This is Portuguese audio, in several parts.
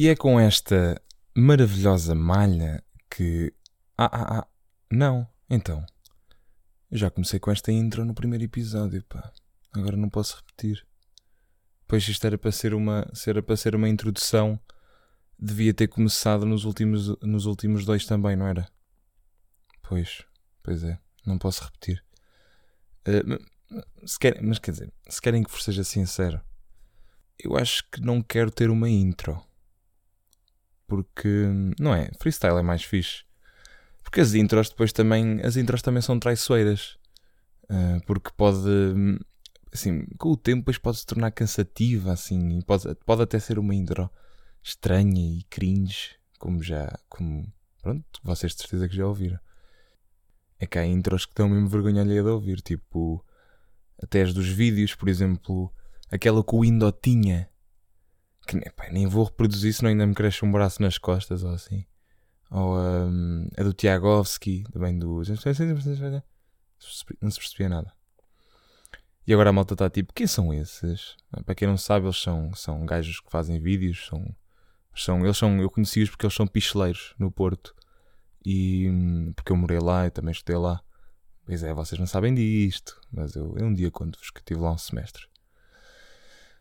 E é com esta maravilhosa malha que. Ah, ah, ah. Não, então. Eu já comecei com esta intro no primeiro episódio, pá. Agora não posso repetir. Pois isto era para ser uma, era para ser uma introdução, devia ter começado nos últimos, nos últimos dois também, não era? Pois, pois é, não posso repetir. Uh, se querem, mas quer dizer, se querem que seja sincero, eu acho que não quero ter uma intro. Porque, não é? Freestyle é mais fixe. Porque as intros depois também, as intros também são traiçoeiras. Uh, porque pode, assim, com o tempo depois pode se tornar cansativa, assim, pode, pode até ser uma intro estranha e cringe, como já, como, pronto, vocês de certeza que já ouviram. É que há intros que dão mesmo vergonha alheia de ouvir, tipo, até as dos vídeos, por exemplo, aquela que o Indo tinha, que pá, nem vou reproduzir se não ainda me cresce um braço nas costas ou assim. Ou um, a do Tiagovski, também do. Não se percebia nada. E agora a malta está tipo, quem são esses? Para quem não sabe, eles são, são gajos que fazem vídeos, são, são, eles são, eu conheci-os porque eles são picheleiros no Porto. E hum, porque eu morei lá e também estudei lá. Pois é, vocês não sabem disto, mas eu, eu um dia conto-vos que estive lá um semestre.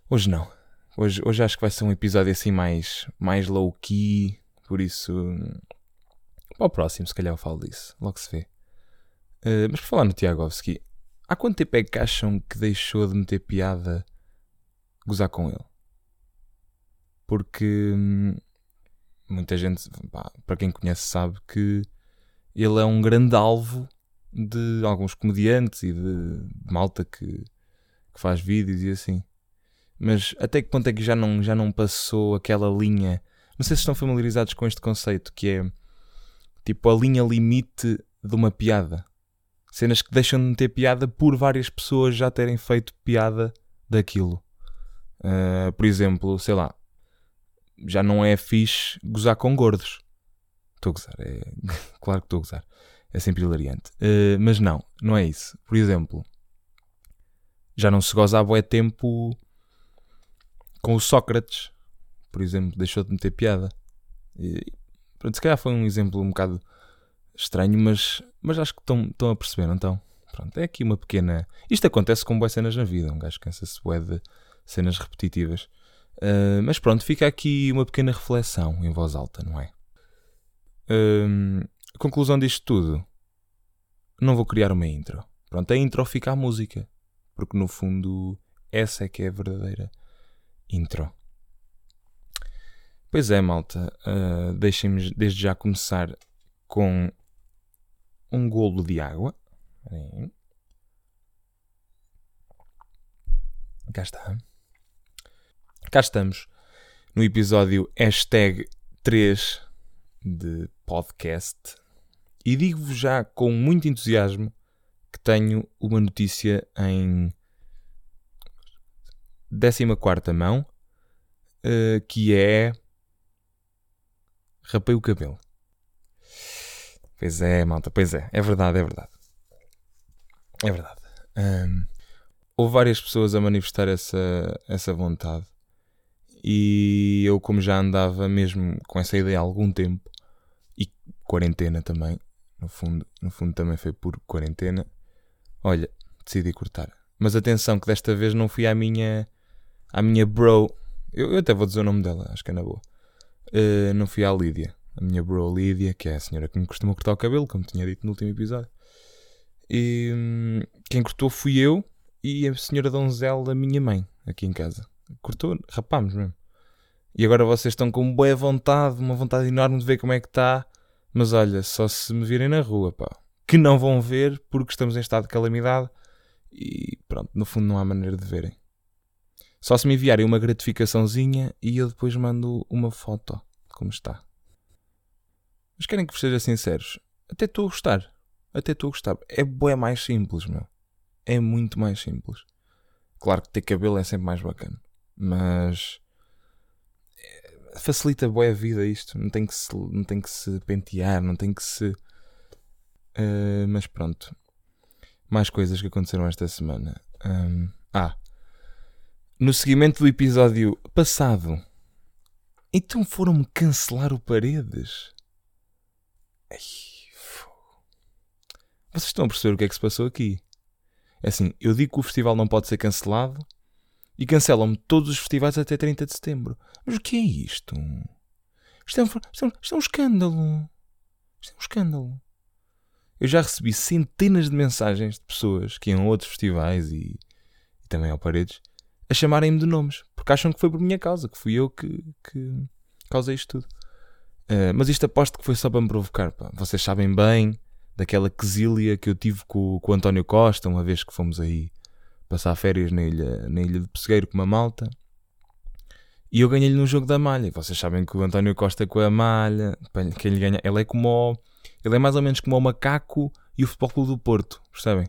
Hoje não. Hoje, hoje acho que vai ser um episódio assim mais, mais low-key, por isso. Para o próximo, se calhar eu falo disso. Logo se vê. Uh, mas por falar no Tiagovski, há quanto tempo é que acham que deixou de meter piada gozar com ele? Porque hum, muita gente, pá, para quem conhece, sabe que ele é um grande alvo de alguns comediantes e de, de malta que, que faz vídeos e assim. Mas até que ponto é que já não, já não passou aquela linha? Não sei se estão familiarizados com este conceito que é tipo a linha limite de uma piada. Cenas que deixam de ter piada por várias pessoas já terem feito piada daquilo. Uh, por exemplo, sei lá, já não é fixe gozar com gordos. Estou a gozar, é... claro que estou a gozar. É sempre hilariante. Uh, mas não, não é isso. Por exemplo, já não se goza há bué tempo com o Sócrates, por exemplo, deixou de meter piada. E, pronto, se calhar foi um exemplo um bocado estranho, mas, mas acho que estão, a perceber, não estão? Pronto, é aqui uma pequena. Isto acontece com boas cenas na vida, um gajo cansa-se de cenas repetitivas. Uh, mas pronto, fica aqui uma pequena reflexão em voz alta, não é? Uh, conclusão disto tudo, não vou criar uma intro. Pronto, a intro fica a música, porque no fundo essa é que é a verdadeira intro. Pois é, malta. Uh, Deixem-me desde já começar com um golo de água. Aí. Cá está. Cá estamos no episódio hashtag 3 de podcast. E digo-vos já com muito entusiasmo que tenho uma notícia em 14 mão, uh, que é. Rapei o cabelo. Pois é, malta, pois é. É verdade, é verdade. É verdade. Um, houve várias pessoas a manifestar essa, essa vontade. E eu, como já andava mesmo com essa ideia há algum tempo, e quarentena também, no fundo, no fundo também foi por quarentena, olha, decidi cortar. Mas atenção que desta vez não fui à minha à minha bro. Eu, eu, até vou dizer o nome dela, acho que é na boa. Uh, não fui à Lídia. A minha bro Lídia, que é a senhora que me costuma cortar o cabelo, como tinha dito no último episódio. E hum, quem cortou fui eu e a senhora donzela da minha mãe, aqui em casa. Cortou, rapámos mesmo. E agora vocês estão com boa vontade, uma vontade enorme de ver como é que está. Mas olha, só se me virem na rua, pá. Que não vão ver porque estamos em estado de calamidade. E pronto, no fundo não há maneira de verem. Só se me enviarem uma gratificaçãozinha e eu depois mando uma foto de como está. Mas querem que vos seja sinceros? Até estou a gostar. Até estou a gostar. É bué mais simples, meu. É muito mais simples. Claro que ter cabelo é sempre mais bacana. Mas é, facilita bué a vida isto. Não tem que se, não tem que se pentear, não tem que se. Uh, mas pronto. Mais coisas que aconteceram esta semana. Um, ah, no seguimento do episódio passado, Então foram-me cancelar o Paredes. Ai. Vocês estão a perceber o que é que se passou aqui? É assim, eu digo que o festival não pode ser cancelado e cancelam-me todos os festivais até 30 de setembro. Mas o que é isto? Isto é um, isto é um, isto é um escândalo. Isto é um escândalo. Eu já recebi centenas de mensagens de pessoas que iam a outros festivais e, e também ao Paredes a chamarem-me de nomes, porque acham que foi por minha causa, que fui eu que, que causei isto tudo. Uh, mas isto aposto que foi só para me provocar. Pá. Vocês sabem bem daquela quesília que eu tive com, com o António Costa, uma vez que fomos aí passar férias na ilha, na ilha de Pessegueiro com uma malta. E eu ganhei-lhe no jogo da malha. Vocês sabem que o António Costa com a malha, quem lhe ganha, ele é como ele é mais ou menos como o macaco e o Futebol Clube do Porto, percebem?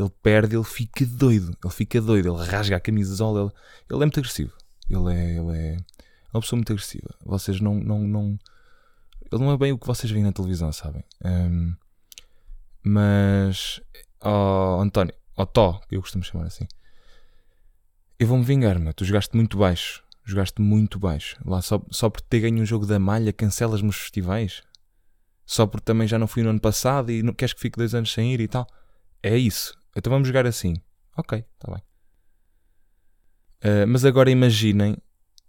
Ele perde, ele fica doido, ele fica doido, ele rasga a camisola, ele, ele é muito agressivo. Ele é, ele é uma pessoa muito agressiva. Vocês não, não, não. Ele não é bem o que vocês veem na televisão, sabem? Um, mas. Oh, António, oh Tó, eu costumo chamar assim. Eu vou-me vingar, meu. Tu jogaste muito baixo. Jogaste muito baixo. Lá só, só por ter ganho um jogo da malha, cancelas-me os festivais só porque também já não fui no ano passado e não, queres que fique dois anos sem ir e tal. É isso. Então vamos jogar assim. Ok, está bem. Uh, mas agora imaginem,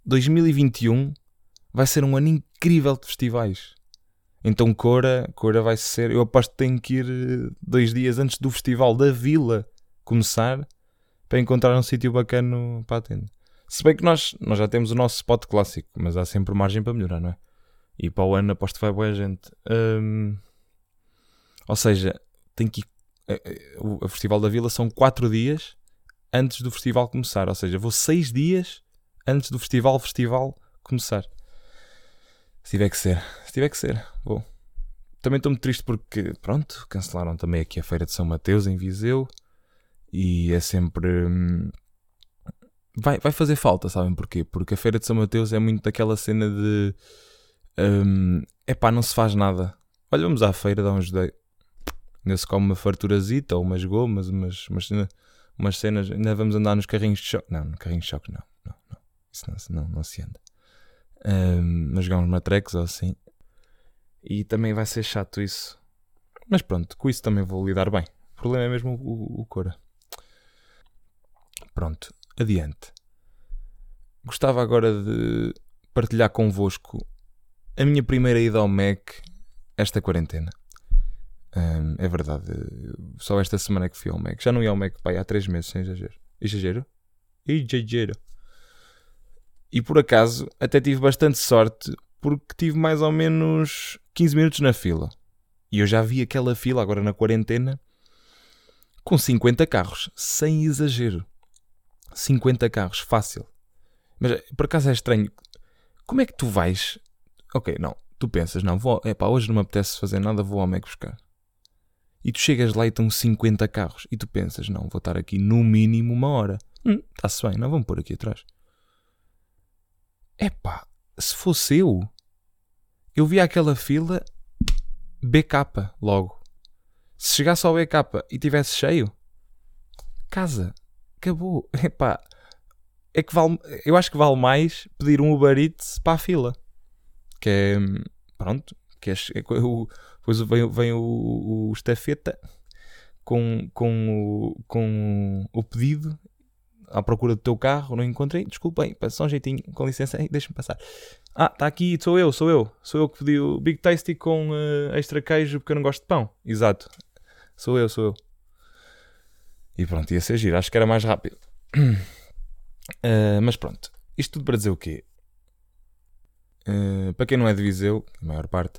2021 vai ser um ano incrível de festivais. Então Cora, Cora vai ser. Eu aposto que tenho que ir eh, dois dias antes do festival da Vila começar para encontrar um sítio bacana para a tenda. Se bem que nós, nós já temos o nosso spot clássico, mas há sempre margem para melhorar, não é? E para o ano aposto que vai boa gente. Ou seja, tem que ir, o Festival da Vila são 4 dias antes do festival começar. Ou seja, vou 6 dias antes do festival festival começar. Se tiver que ser. Se tiver que ser, vou. Também estou muito triste porque, pronto, cancelaram também aqui a Feira de São Mateus em Viseu. E é sempre. Hum, vai, vai fazer falta, sabem porquê? Porque a Feira de São Mateus é muito daquela cena de um, epá, não se faz nada. Olha, vamos à feira, dá um judei. Ainda se come uma farturazita ou umas gomas, umas, umas, umas cenas. Ainda vamos andar nos carrinhos de choque. Não, no carrinho de choque não. Não, não. Isso não, não, não se anda. Um, mas jogamos matrecos ou assim. E também vai ser chato isso. Mas pronto, com isso também vou lidar bem. O problema é mesmo o, o, o Cora. Pronto, adiante. Gostava agora de partilhar convosco a minha primeira ida ao Mac esta quarentena. Um, é verdade. Só esta semana que fui ao Mac. Já não ia ao Mac pai, há 3 meses, sem exagero. Exagero? Exagero. E por acaso até tive bastante sorte porque tive mais ou menos 15 minutos na fila. E eu já vi aquela fila agora na quarentena com 50 carros, sem exagero. 50 carros, fácil. Mas por acaso é estranho. Como é que tu vais Ok, não. Tu pensas, não, vou, epá, hoje não me apetece fazer nada, vou ao Mac buscar. E tu chegas lá e estão 50 carros. E tu pensas, não, vou estar aqui no mínimo uma hora. Hum, está-se bem, não vamos pôr aqui atrás. Epá, se fosse eu, eu via aquela fila BK logo. Se chegasse ao BK e tivesse cheio, casa, acabou. Epá, é que vale, eu acho que vale mais pedir um Uber Eats para a fila que é pronto, que é, é o, depois vem, vem o, o estafeta com, com, o, com o pedido à procura do teu carro, não encontrei, desculpem, só um jeitinho, com licença, deixa-me passar. Ah, está aqui, sou eu, sou eu, sou eu que pedi o Big Tasty com uh, extra queijo porque eu não gosto de pão. Exato, sou eu, sou eu. E pronto, ia ser giro, acho que era mais rápido. Uh, mas pronto, isto tudo para dizer o quê? Uh, para quem não é de Viseu, a maior parte,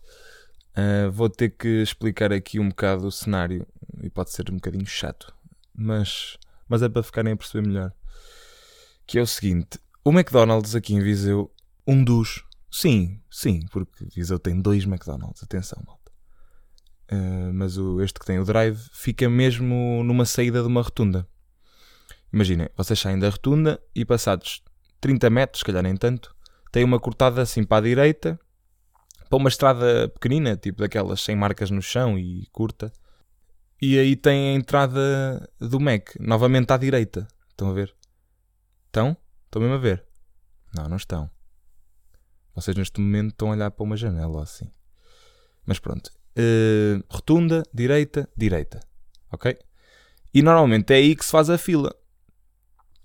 uh, vou ter que explicar aqui um bocado o cenário e pode ser um bocadinho chato, mas, mas é para ficarem a perceber melhor. Que é o seguinte: o McDonald's aqui em Viseu, um dos, sim, sim, porque Viseu tem dois McDonald's, atenção, malta. Uh, mas o, este que tem o drive fica mesmo numa saída de uma rotunda. Imaginem, vocês saem da rotunda e passados 30 metros, se calhar nem tanto, tem uma cortada assim para a direita, para uma estrada pequenina, tipo daquelas sem marcas no chão e curta. E aí tem a entrada do Mac, novamente à direita. Estão a ver? Estão? Estão mesmo a ver? Não, não estão. Vocês neste momento estão a olhar para uma janela assim. Mas pronto. Uh, rotunda, direita, direita. Ok? E normalmente é aí que se faz a fila.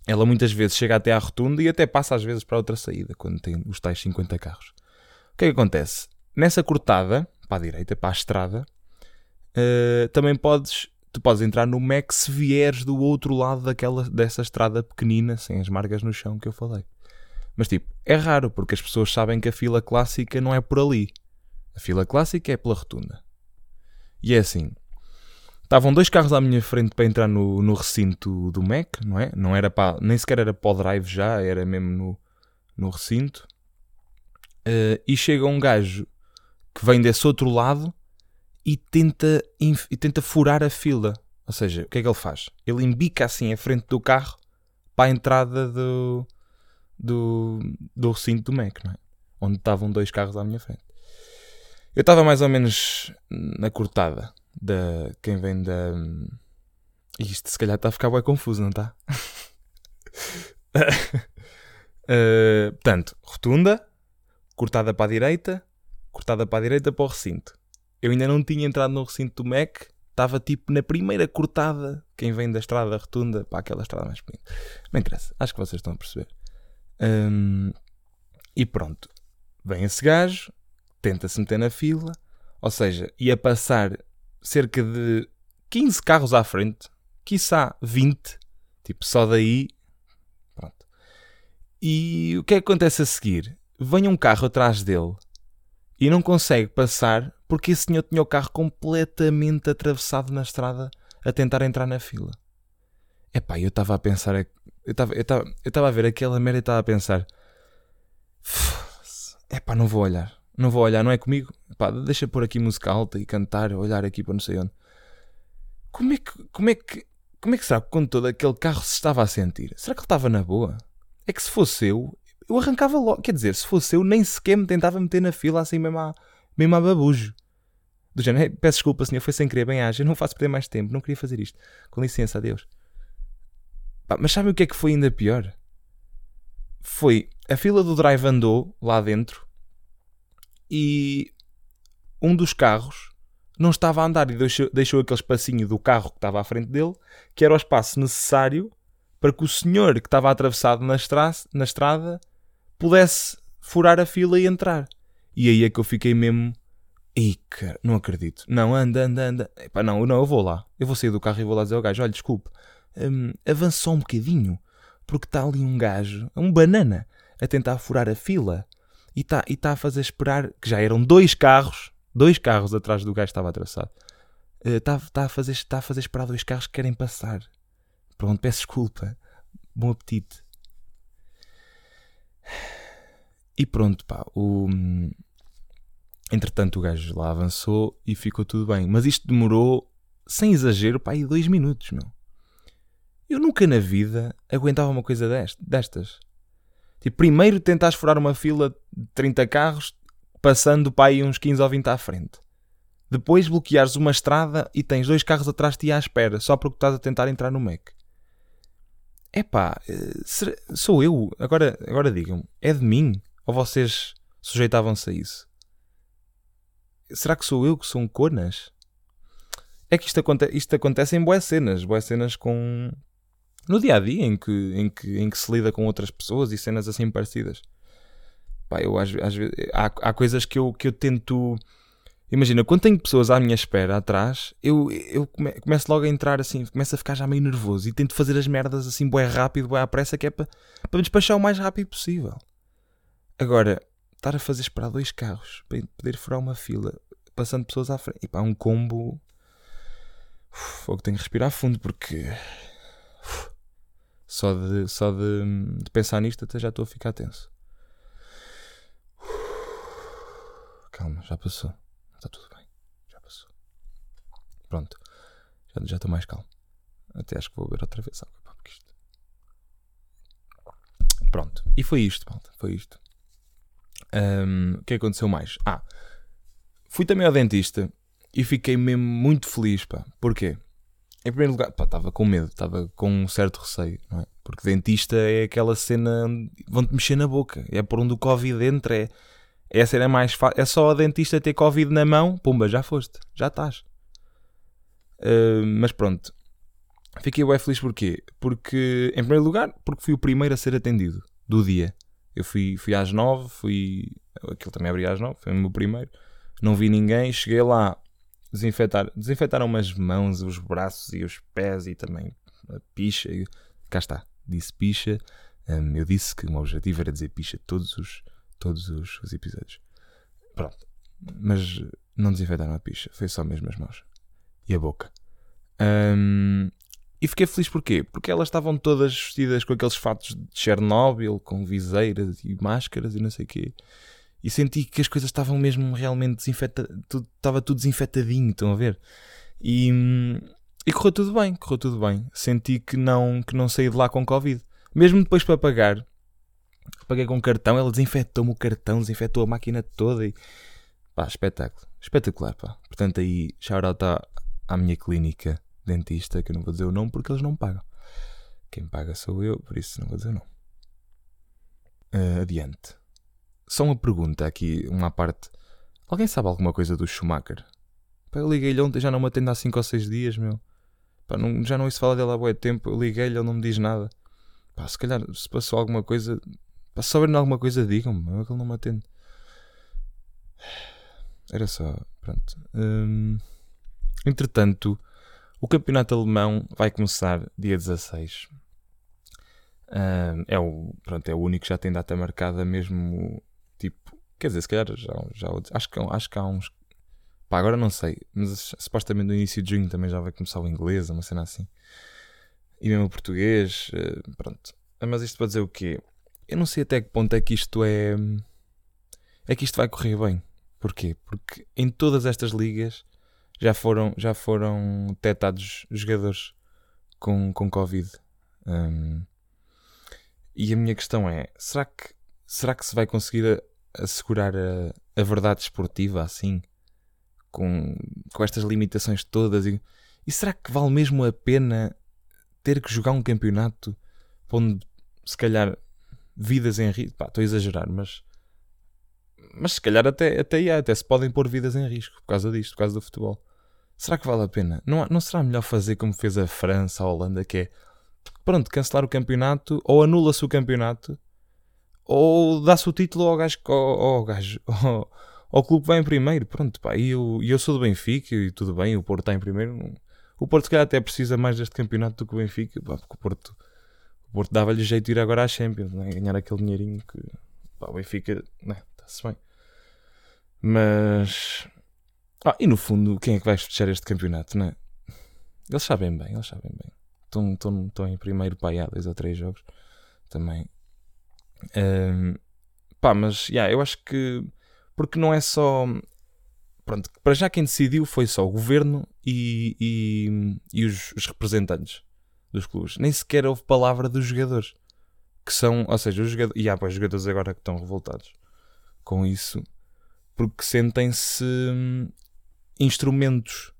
Ela muitas vezes chega até à rotunda e até passa às vezes para outra saída, quando tem os tais 50 carros. O que é que acontece? Nessa cortada, para a direita, para a estrada, uh, também podes, tu podes entrar no Mac se vieres do outro lado daquela, dessa estrada pequenina, sem as margas no chão que eu falei. Mas tipo, é raro, porque as pessoas sabem que a fila clássica não é por ali. A fila clássica é pela rotunda. E é assim, Estavam dois carros à minha frente para entrar no, no recinto do Mac, não é? Não era para, nem sequer era para o drive já, era mesmo no, no recinto. Uh, e chega um gajo que vem desse outro lado e tenta, e tenta furar a fila. Ou seja, o que é que ele faz? Ele embica assim a frente do carro para a entrada do, do, do recinto do Mac, não é? Onde estavam dois carros à minha frente. Eu estava mais ou menos na cortada da quem vem da. Isto se calhar está a ficar bem confuso, não está? uh, portanto, rotunda, cortada para a direita, cortada para a direita para o recinto. Eu ainda não tinha entrado no recinto do Mac, estava tipo na primeira cortada, quem vem da estrada rotunda para aquela estrada mais pequena. Não interessa, acho que vocês estão a perceber. Um, e pronto, vem esse gajo, tenta-se meter na fila, ou seja, ia passar cerca de 15 carros à frente, quiçá 20, tipo, só daí. Pronto. E o que é que acontece a seguir? Vem um carro atrás dele e não consegue passar porque esse senhor tinha o carro completamente atravessado na estrada a tentar entrar na fila. Epá, eu estava a pensar, eu estava eu eu a ver aquela merda e estava a pensar, epá, não vou olhar não vou olhar, não é comigo. Pá, deixa pôr aqui música alta e cantar, olhar aqui para não sei onde. Como é que, como é que, como é que será que com todo aquele carro se estava a sentir? Será que ele estava na boa? É que se fosse eu, eu arrancava logo. Quer dizer, se fosse eu, nem sequer me tentava meter na fila assim mesmo a, mesmo a babujo. Do género, peço desculpa, senhor, foi sem querer, bem eu não faço perder mais tempo, não queria fazer isto. Com licença, adeus. Pá, mas sabe o que é que foi ainda pior? Foi a fila do drive andou lá dentro e um dos carros não estava a andar e deixou, deixou aquele espacinho do carro que estava à frente dele, que era o espaço necessário para que o senhor que estava atravessado na, estra na estrada pudesse furar a fila e entrar. E aí é que eu fiquei mesmo. Ih, não acredito. Não, anda, anda, anda. Epá, não, não, eu vou lá. Eu vou sair do carro e vou lá dizer ao gajo: olha, desculpe, um, avançou um bocadinho, porque está ali um gajo, um banana, a tentar furar a fila e está e tá a fazer esperar, que já eram dois carros, dois carros atrás do gajo que estava atravessado. Está uh, tá a, fazer, tá a fazer esperar dois carros que querem passar. Pronto, peço desculpa. Bom apetite. E pronto, pá. O... Entretanto, o gajo lá avançou e ficou tudo bem. Mas isto demorou, sem exagero, pá, aí dois minutos, meu. Eu nunca na vida aguentava uma coisa destas. Tipo, primeiro tentas furar uma fila de 30 carros, passando para aí uns 15 ou 20 à frente. Depois bloqueares uma estrada e tens dois carros atrás de ti à espera, só porque estás a tentar entrar no Mac. Epá, eh, sou eu. Agora, agora digam, é de mim? Ou vocês sujeitavam-se a isso? Será que sou eu que sou um conas? É que isto, aconte isto acontece em boas cenas, boas cenas com, no dia a dia em que, em que, em que se lida com outras pessoas e cenas assim parecidas. Pá, eu às, às vezes há, há coisas que eu, que eu tento. Imagina, quando tenho pessoas à minha espera atrás, eu, eu come, começo logo a entrar assim, começo a ficar já meio nervoso e tento fazer as merdas assim, bué rápido, bué à pressa, que é para, me despachar o mais rápido possível. Agora, estar a fazer esperar dois carros para poder furar uma fila, passando pessoas à frente, e pá, um combo. Fogo, tenho que respirar fundo porque. Uf, só de, só de, de pensar nisto até já estou a ficar tenso. Calma, já passou. Está tudo bem. Já passou. Pronto. Já, já estou mais calmo. Até acho que vou ver outra vez água. Porque isto... Pronto. E foi isto, malta. Foi isto. Um, o que aconteceu mais? Ah, fui também ao dentista e fiquei mesmo muito feliz, pá. Porquê? Em primeiro lugar, estava com medo, estava com um certo receio, não é? Porque dentista é aquela cena vão-te mexer na boca, é por onde o Covid entra, é, Essa era mais fácil. É só a dentista ter Covid na mão, pumba, já foste, já estás. Uh, mas pronto. Fiquei bem feliz porquê? Porque, em primeiro lugar, porque fui o primeiro a ser atendido do dia. Eu fui, fui às nove, fui. Aquilo também abria às nove, foi o meu primeiro. Não vi ninguém, cheguei lá, desinfetar, desinfetaram umas mãos, os braços e os pés e também a picha. Cá está, disse picha. Um, eu disse que o meu objetivo era dizer picha todos os, todos os, os episódios. Pronto. Mas não desinfetaram a picha, foi só mesmo as mãos e a boca. Um, e fiquei feliz porquê? Porque elas estavam todas vestidas com aqueles fatos de Chernobyl, com viseiras e máscaras e não sei o quê. E senti que as coisas estavam mesmo realmente desinfetadas, estava tudo desinfetadinho, estão a ver? E, e correu tudo bem, correu tudo bem. Senti que não, que não saí de lá com Covid. Mesmo depois para pagar, paguei com cartão, ela desinfetou-me o cartão, desinfetou a máquina toda e pá, espetáculo, espetacular, pá. Portanto, aí, shout out à, à minha clínica dentista, que eu não vou dizer o nome porque eles não pagam. Quem paga sou eu, por isso não vou dizer o nome. Uh, adiante. Só uma pergunta aqui, uma parte. Alguém sabe alguma coisa do Schumacher? Pá, eu liguei-lhe ontem, já não me atende há 5 ou 6 dias, meu. Pá, não, já não ouço falar dele há muito tempo. Eu liguei-lhe, ele não me diz nada. Pá, se calhar se passou alguma coisa. Pá, se souberem alguma coisa, digam-me. É que ele não me atende. Era só. Pronto. Hum, entretanto, o campeonato alemão vai começar dia 16. Hum, é, o, pronto, é o único que já tem data marcada, mesmo. Quer dizer, se calhar já, já acho, que, acho que há uns. Pá, agora não sei, mas supostamente no início de junho também já vai começar o inglês, uma cena assim e mesmo o português, eh, pronto. Mas isto para dizer o quê? Eu não sei até que ponto é que isto é. É que isto vai correr bem. Porquê? Porque em todas estas ligas já foram, já foram detectados jogadores com, com Covid. Um, e a minha questão é: será que, será que se vai conseguir assegurar a, a verdade esportiva assim? Com, com estas limitações todas? E, e será que vale mesmo a pena ter que jogar um campeonato pondo se calhar vidas em risco. Estou a exagerar, mas mas se calhar até, até, até se podem pôr vidas em risco por causa disto, por causa do futebol. Será que vale a pena? Não, não será melhor fazer como fez a França, a Holanda, que é pronto, cancelar o campeonato, ou anula-se o campeonato, ou dá-se o título ao gajo, ao, ao gajo, ao, ao clube que vai em primeiro. Pronto, pá, e eu, eu sou do Benfica e tudo bem, o Porto está em primeiro. O Porto, se calhar, até precisa mais deste campeonato do que o Benfica, pá, porque o Porto, o Porto dava-lhe jeito de ir agora à Champions, né? ganhar aquele dinheirinho que pá, o Benfica, né? está-se bem. Mas, ah, e no fundo, quem é que vai fechar este campeonato, né? Eles sabem bem, eles sabem bem. Estão, estão, estão em primeiro, pá, há dois ou três jogos também. Um, pá, mas, yeah, eu acho que, porque não é só pronto, para já quem decidiu foi só o governo e, e, e os, os, representantes dos clubes. Nem sequer houve palavra dos jogadores. Que são, ou seja, os jogadores. E há os jogadores agora que estão revoltados com isso porque sentem-se hum, instrumentos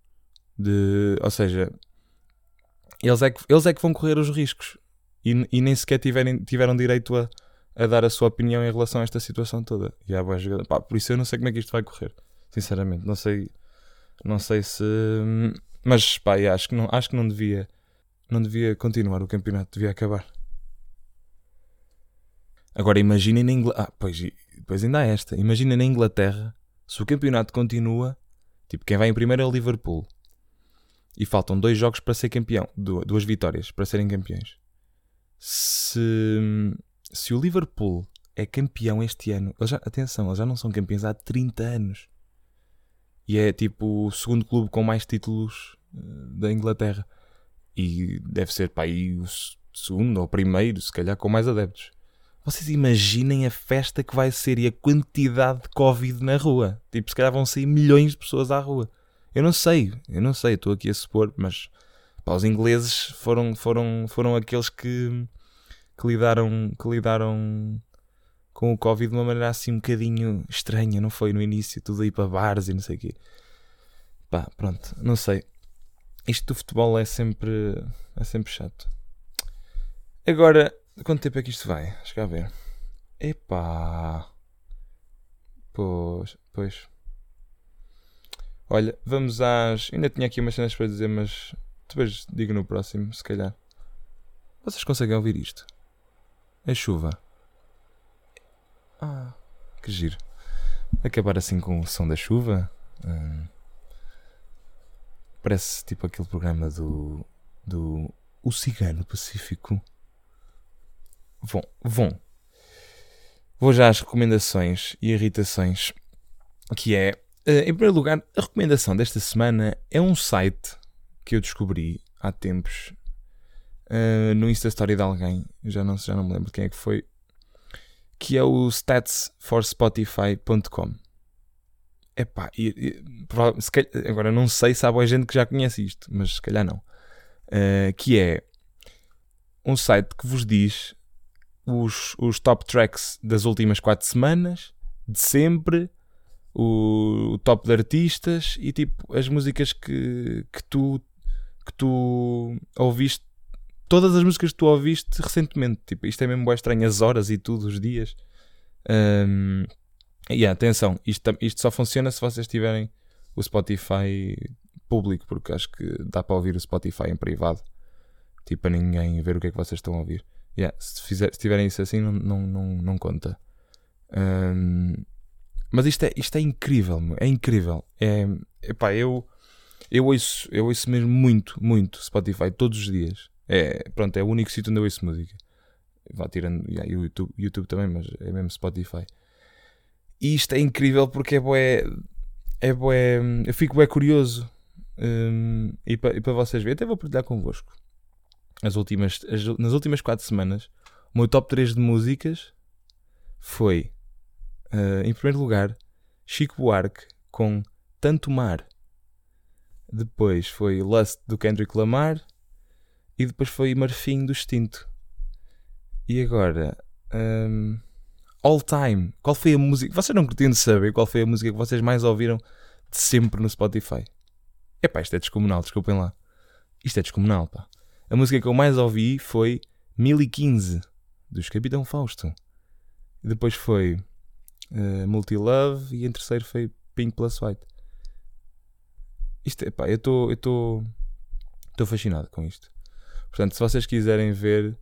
de. Ou seja, eles é que, eles é que vão correr os riscos e, e nem sequer tiverem, tiveram direito a, a dar a sua opinião em relação a esta situação toda. E há Pá, por isso eu não sei como é que isto vai correr. Sinceramente, não sei, não sei se. Mas pá, acho que não, acho que não devia, não devia continuar o campeonato, devia acabar. Agora imaginem na Inglaterra. Ah, pois, pois ainda há esta. Imagina na Inglaterra se o campeonato continua. Tipo, quem vai em primeiro é o Liverpool. E faltam dois jogos para ser campeão. Duas vitórias para serem campeões. Se, se o Liverpool é campeão este ano. Já, atenção, eles já não são campeões há 30 anos e é tipo o segundo clube com mais títulos eh, da Inglaterra. E deve ser para aí o segundo ou primeiro, se calhar, com mais adeptos. Vocês imaginem a festa que vai ser e a quantidade de Covid na rua. Tipo, se calhar vão sair milhões de pessoas à rua. Eu não sei, eu não sei, estou aqui a supor, mas pá, os ingleses foram, foram, foram aqueles que, que lidaram, que lidaram com o Covid de uma maneira assim um bocadinho estranha, não foi no início, tudo aí para bares e não sei o quê. Pá, pronto, não sei. Isto do futebol é sempre, é sempre chato. Agora, quanto tempo é que isto vai? Acho que a ver. Epá. Pois, pois. Olha, vamos às. Ainda tinha aqui umas cenas para dizer, mas depois digo no próximo, se calhar. Vocês conseguem ouvir isto? É chuva. Ah, que giro. Acabar assim com o som da chuva. Hum, parece tipo aquele programa do. do. O Cigano Pacífico. Bom, bom. Vou já às recomendações e irritações. Que é. eh, Em primeiro lugar, a recomendação desta semana é um site que eu descobri há tempos uh, no Insta Story de alguém, já não, já não me lembro quem é que foi, que é o statsforspotify.com. Epá, e, e, se calhar- agora não sei se há boa gente que já conhece isto, mas se calhar não. Uh, que é um site que vos diz os, os top tracks das últimas 4 semanas, de sempre, o, o top de artistas e tipo as músicas que, que tu que tu ouviste todas as músicas que tu ouviste recentemente tipo, isto é mesmo bem estranho, as horas e tudo, os dias um, e atenção, isto, isto só funciona se vocês tiverem o Spotify público, porque acho que dá para ouvir o Spotify em privado tipo para ninguém ver o que é que vocês estão a ouvir Yeah, se, fizer, se tiverem isso assim não, não, não, não conta Um, mas isto é, isto é incrível, é incrível. É, epá, eu, eu, ouço, eu ouço mesmo muito, muito Spotify todos os dias. É, pronto, é o único sítio onde eu ouço música. Vá tirando yeah, YouTube, YouTube também, mas é mesmo Spotify. E isto é incrível porque é bué, é bué, eu fico bué curioso. Hum, e para para vocês verem, até vou partilhar convosco. As últimas, as- nas últimas 4 semanas, o meu top 3 de músicas foi Uh, em primeiro lugar, Chico Buarque com Tanto Mar. Depois foi Lust do Kendrick Lamar. E depois foi Marfim do Extinto. E agora, um, All Time. Qual foi a música? Vocês não de saber qual foi a música que vocês mais ouviram de sempre no Spotify? Epá, isto é descomunal, desculpem lá. Isto é descomunal, pá. A música que eu mais ouvi foi 1015 dos Capitão Fausto. Depois foi uh, Multilove e em terceiro foi Pink Plus White. Isto é pá, eu estou estou estou fascinado com isto. Portanto, se vocês quiserem ver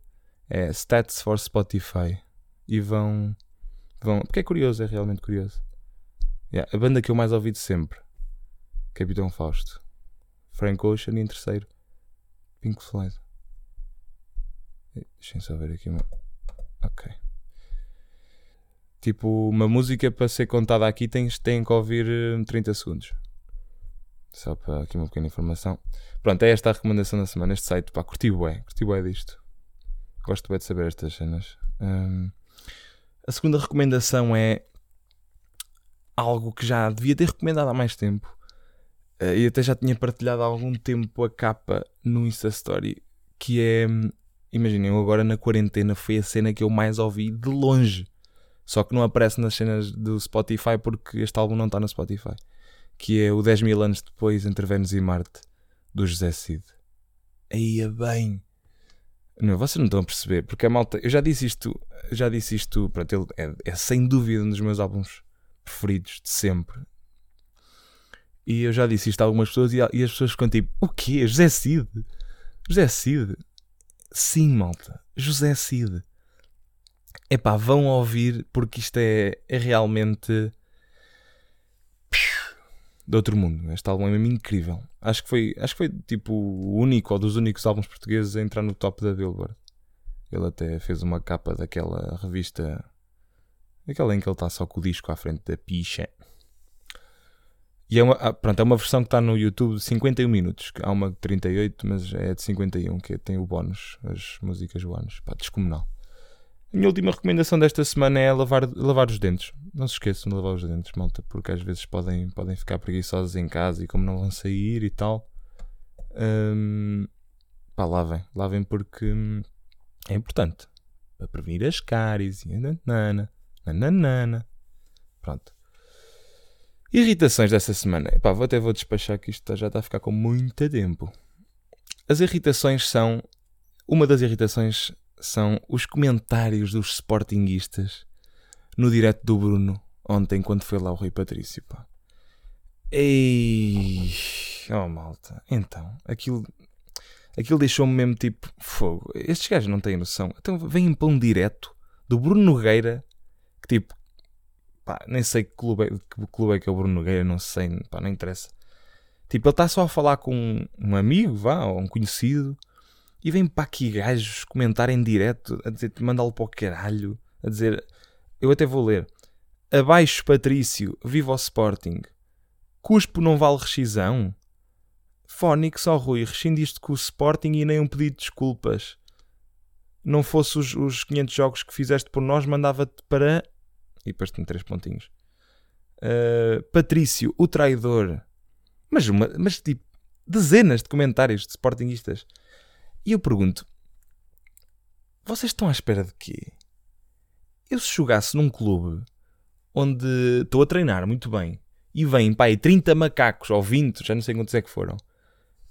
é Stats for Spotify e vão vão, porque é curioso, é realmente curioso. Yeah, a banda que eu mais ouvi de sempre, Capitão Fausto, Frank Ocean e em terceiro Pink Floyd. Deixem só ver aqui uma. Ok. Tipo, uma música para ser contada aqui tens, tem que ouvir eh, 30 segundos. Só para aqui uma pequena informação. Pronto, é esta a recomendação da semana. Este site, pá, curti bué, curti bué disto. Gosto bué de saber estas cenas. Hum, a segunda recomendação é algo que já devia ter recomendado há mais tempo. Eh, e até já tinha partilhado há algum tempo a capa no Insta Story. Que é, imaginem, agora na quarentena foi a cena que eu mais ouvi de longe. Só que não aparece nas cenas do Spotify porque este álbum não está no Spotify. Que é o 10 mil anos depois entre Vênus e Marte, do José Cid. Aí é bem. Não, vocês não estão a perceber, porque a malta. Eu já disse isto, já disse isto, pronto, ele é, é sem dúvida um dos meus álbuns preferidos de sempre. E eu já disse isto a algumas pessoas e, e as pessoas ficam tipo: O quê? José Cid? José Cid? Sim, malta, José Cid. Epá, vão ouvir porque isto é, é realmente de outro mundo. Este álbum é mesmo incrível. Acho que foi, acho que foi tipo o único ou dos únicos álbuns portugueses a entrar no top da Billboard. Ele até fez uma capa daquela revista, aquela em que ele está só com o disco à frente da picha. E é uma, ah, pronto, é uma versão que está no YouTube de 51 minutos. Há uma de 38, mas é de 51, que tem o bónus, as músicas bónus. Pá, descomunal. A minha última recomendação desta semana é lavar, lavar os dentes. Não se esqueçam de lavar os dentes, malta, porque às vezes podem, podem ficar preguiçosos em casa e como não vão sair e tal. hum, pá, lavem. Lavem porque hum, é importante. Para prevenir as cáries e nanana, nananana. Pronto. Irritações dessa semana. Epá, vou até vou despachar que isto já está a ficar com muito tempo. As irritações são. Uma das irritações são os comentários dos sportinguistas no direto do Bruno ontem quando foi lá o Rui Patrício, pá. Ei, oh malta, então, aquilo, aquilo deixou-me mesmo tipo fogo. Estes gajos não têm noção. Então vêm para um direto do Bruno Nogueira, que tipo, pá, nem sei que clube, é, que clube é que é o Bruno Nogueira, não sei, pá, não interessa. Tipo, ele está só a falar com um, um amigo, vá, ou um conhecido, e vem para aqui gajos comentar em direto, a dizer, mandá-lo para o caralho, a dizer, eu até vou ler. Abaixo Patrício, viva o Sporting. Cuspo não vale rescisão. Fónix, ó Rui, rescindiste com o Sporting e nem um pedido de desculpas. Não fosse os, os 500 jogos que fizeste por nós, mandava-te para... E depois tem três pontinhos. Uh, Patrício, o traidor. Mas, uma, mas tipo, dezenas de comentários de Sportingistas. E eu pergunto, vocês estão à espera de quê? Eu se jogasse num clube onde estou a treinar muito bem e vêm, pá, 30 macacos ou 20, já não sei quantos é que foram,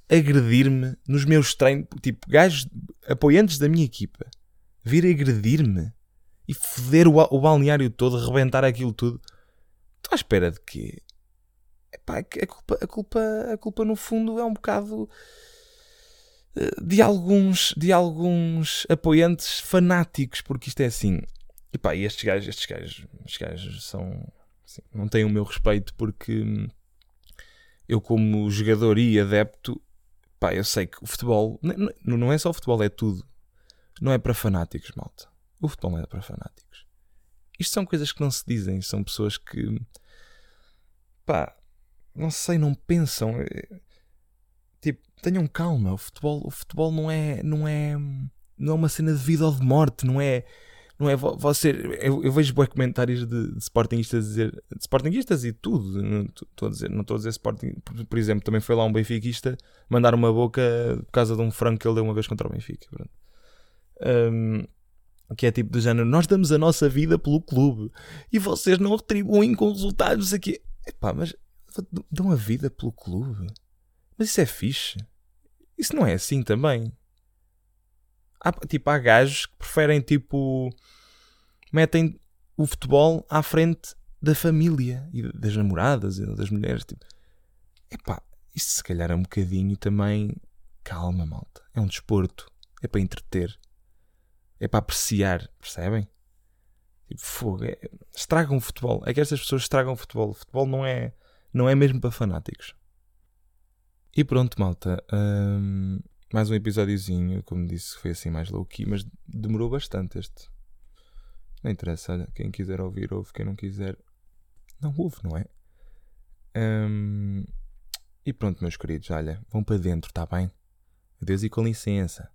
agredir-me nos meus treinos, tipo, gajos apoiantes da minha equipa, vir agredir-me e foder o, o balneário todo, rebentar aquilo tudo. Estou à espera de quê? Epá, a, culpa, a, culpa, a culpa no fundo é um bocado de alguns, de alguns apoiantes fanáticos, porque isto é assim. E pá, estes gajos, estes gajos, estes gajos são. Assim, não têm o meu respeito porque eu, como jogador e adepto, pá, eu sei que o futebol não, não é só o futebol, é tudo. Não é para fanáticos, malta. O futebol não é para fanáticos. Isto são coisas que não se dizem, são pessoas que pá, não sei, não pensam. Tipo, tenham calma. O futebol, o futebol não é, não é, não é uma cena de vida ou de morte, não é não é você. Eu, eu vejo bons comentários de, de Sportingistas dizer. De Sportingistas e tudo. Não estou a dizer, não estou a dizer Sporting. Por, por, exemplo, também foi lá um Benfiquista mandar uma boca por causa de um frango que ele deu uma vez contra o Benfica. Um, que é tipo do género: Nós damos a nossa vida pelo clube e vocês não retribuem com resultados aqui. Epá, mas dão a vida pelo clube? Mas isso é fixe. Isso não é assim também. Há, tipo, há gajos que preferem, tipo, metem o futebol à frente da família e das namoradas e das mulheres. Tipo, epá, isso se calhar é um bocadinho também. Calma, malta. É um desporto. É para entreter. É para apreciar. Percebem? Tipo, fogo. É... Estragam o futebol. É que estas pessoas estragam o futebol. O futebol não é, não é mesmo para fanáticos. E pronto, malta. Hum, mais um episódiozinho, como disse, foi assim mais low-key, mas demorou bastante este. Não interessa, olha, quem quiser ouvir, ouve, quem não quiser, não ouve, não é? Um, e pronto, meus queridos, olha, vão para dentro, tá bem? Adeus e com licença.